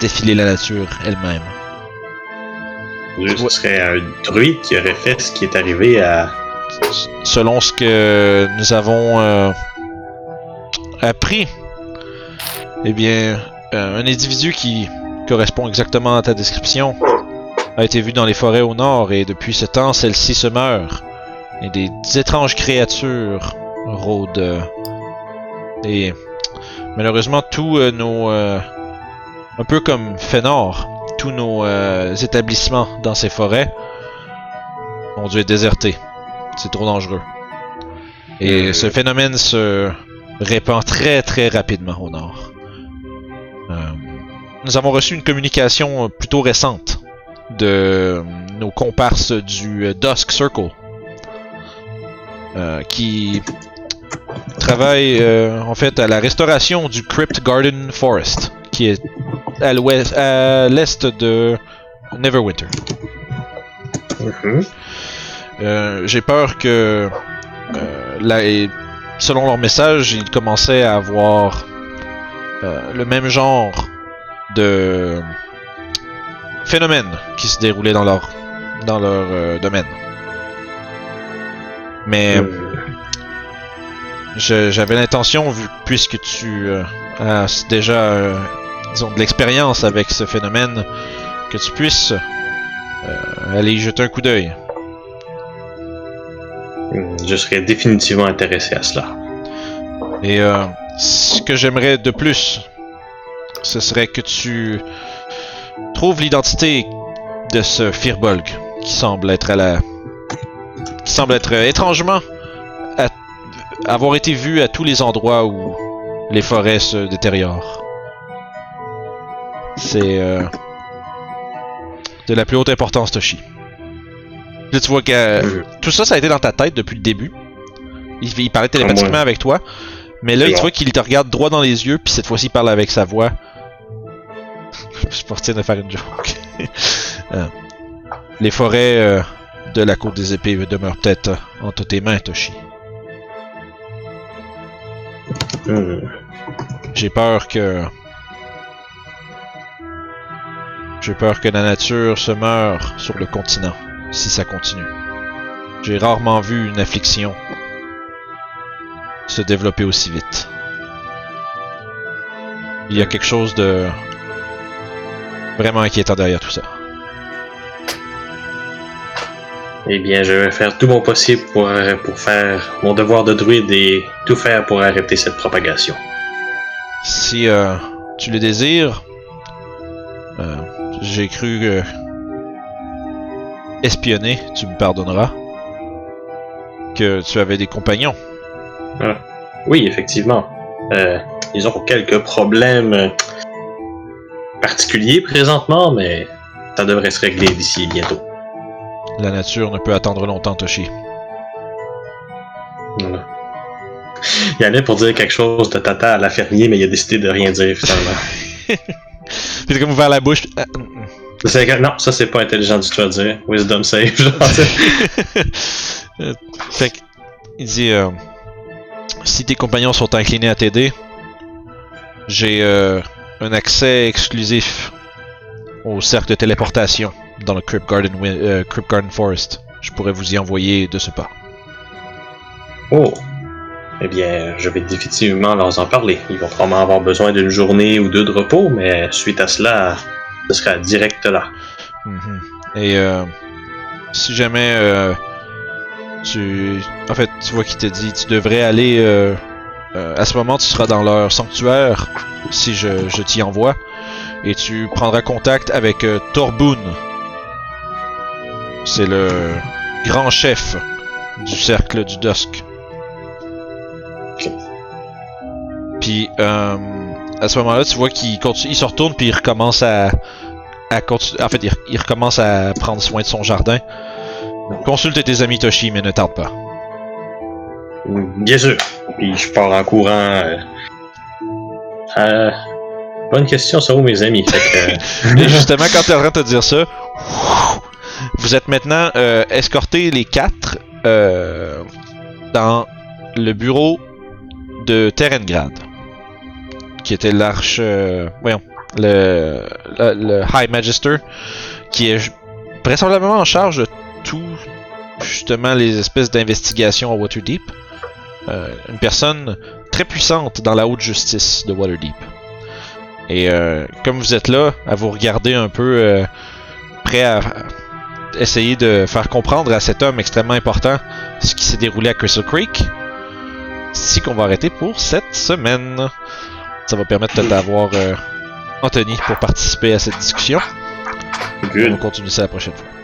défiler la nature elle-même. Ce serait un druide qui aurait fait ce qui est arrivé à. selon ce que nous avons appris, eh bien, euh, un individu qui correspond exactement à ta description a été vu dans les forêts au nord et depuis ce temps, celle-ci se meurt. Et des étranges créatures rôdent. euh, et malheureusement, tous euh, nos... euh, un peu comme Fëanor, tous nos établissements dans ces forêts ont dû être désertés. C'est trop dangereux. Et ce phénomène se répand très très rapidement au nord. Euh, nous avons reçu une communication euh, plutôt récente de euh, nos comparses du Dusk Circle qui travaillent euh, en fait à la restauration du Crypt Garden Forest qui est à l'ouest à l'est de Neverwinter. Mhm. Euh, j'ai peur que euh, là, selon leur message, ils commençaient à avoir euh, le même genre de phénomène qui se déroulait dans leur dans leur euh, domaine. Mais Euh, j'avais l'intention, puisque tu euh, as déjà disons, de l'expérience avec ce phénomène, que tu puisses aller y jeter un coup d'œil. Hmm, Je serais définitivement intéressé à cela. Et Ce que j'aimerais de plus, ce serait que tu trouves l'identité de ce Firbolg qui semble être à la. qui semble être euh, étrangement à- avoir été vu à tous les endroits où les forêts se détériorent. C'est euh, de la plus haute importance, Toshi. Là, tu vois que euh, tout ça, ça a été dans ta tête depuis le début. Il, il parlait Comme télépathiquement avec toi. Mais là, tu vois qu'il te regarde droit dans les yeux, puis cette fois-ci, il parle avec sa voix. Je suis parti de faire une joke. Euh, les forêts euh, de la côte des épées demeurent peut-être euh, entre tes mains, Toshi. J'ai peur que. J'ai peur que la nature se meure sur le continent si ça continue. J'ai rarement vu une affliction se développer aussi vite. Il y a quelque chose de vraiment inquiétant derrière tout ça. Eh bien, je vais faire tout mon possible pour, euh, pour faire mon devoir de druide et tout faire pour arrêter cette propagation. Si euh, tu le désires, euh, j'ai cru euh, espionner, tu me pardonneras, que tu avais des compagnons. Oui, effectivement. Euh, ils ont quelques problèmes euh, particuliers présentement, mais ça devrait se régler d'ici bientôt. La nature ne peut attendre longtemps, Toshi. Voilà. Il allait pour dire quelque chose de tata à la fermier, mais il a décidé de rien dire finalement. Puis comme ouvert la bouche. ah, que- non, ça c'est pas intelligent du tout à dire. Wisdom save, genre. Euh, fait que, il dit euh, si tes compagnons sont inclinés à t'aider, j'ai euh, un accès exclusif au cercle de téléportation dans le Crypt Garden, Wi- euh, Crypt Garden Forest. Je pourrais vous y envoyer de ce pas. Oh. Eh bien, je vais définitivement leur en parler. Ils vont probablement avoir besoin d'une journée ou deux de repos, mais suite à cela, ce sera direct là. Mhm. Et euh, si jamais tu, en fait, tu vois qu'il te dit, tu devrais aller. euh, euh, à ce moment, tu seras dans leur sanctuaire si je, je t'y envoie, et tu prendras contact avec euh, Torbun. C'est le grand chef du cercle du Dusk. Puis euh, à ce moment-là, tu vois qu'il il se retourne puis il recommence à, à En fait, il, il recommence à prendre soin de son jardin. Consulte tes amis Toshi, mais ne tarde pas. Bien sûr. Puis je pars en courant. Euh... Euh, Bonne question, ça où mes amis? Fait que, Et justement, quand tu es en train de te dire ça, vous êtes maintenant euh, escortés les quatre euh, dans le bureau de Terengrad, qui était l'arche, euh, voyons, le, le, le High Magister, qui est vraisemblablement en charge de tout, justement, les espèces d'investigations à Waterdeep. Euh, une personne très puissante dans la haute justice de Waterdeep. Et euh, comme vous êtes là, à vous regarder un peu euh, prêt à essayer de faire comprendre à cet homme extrêmement important ce qui s'est déroulé à Crystal Creek, c'est qu'on va arrêter pour cette semaine. Ça va permettre d'avoir Anthony pour participer à cette discussion. On continuer ça la prochaine fois.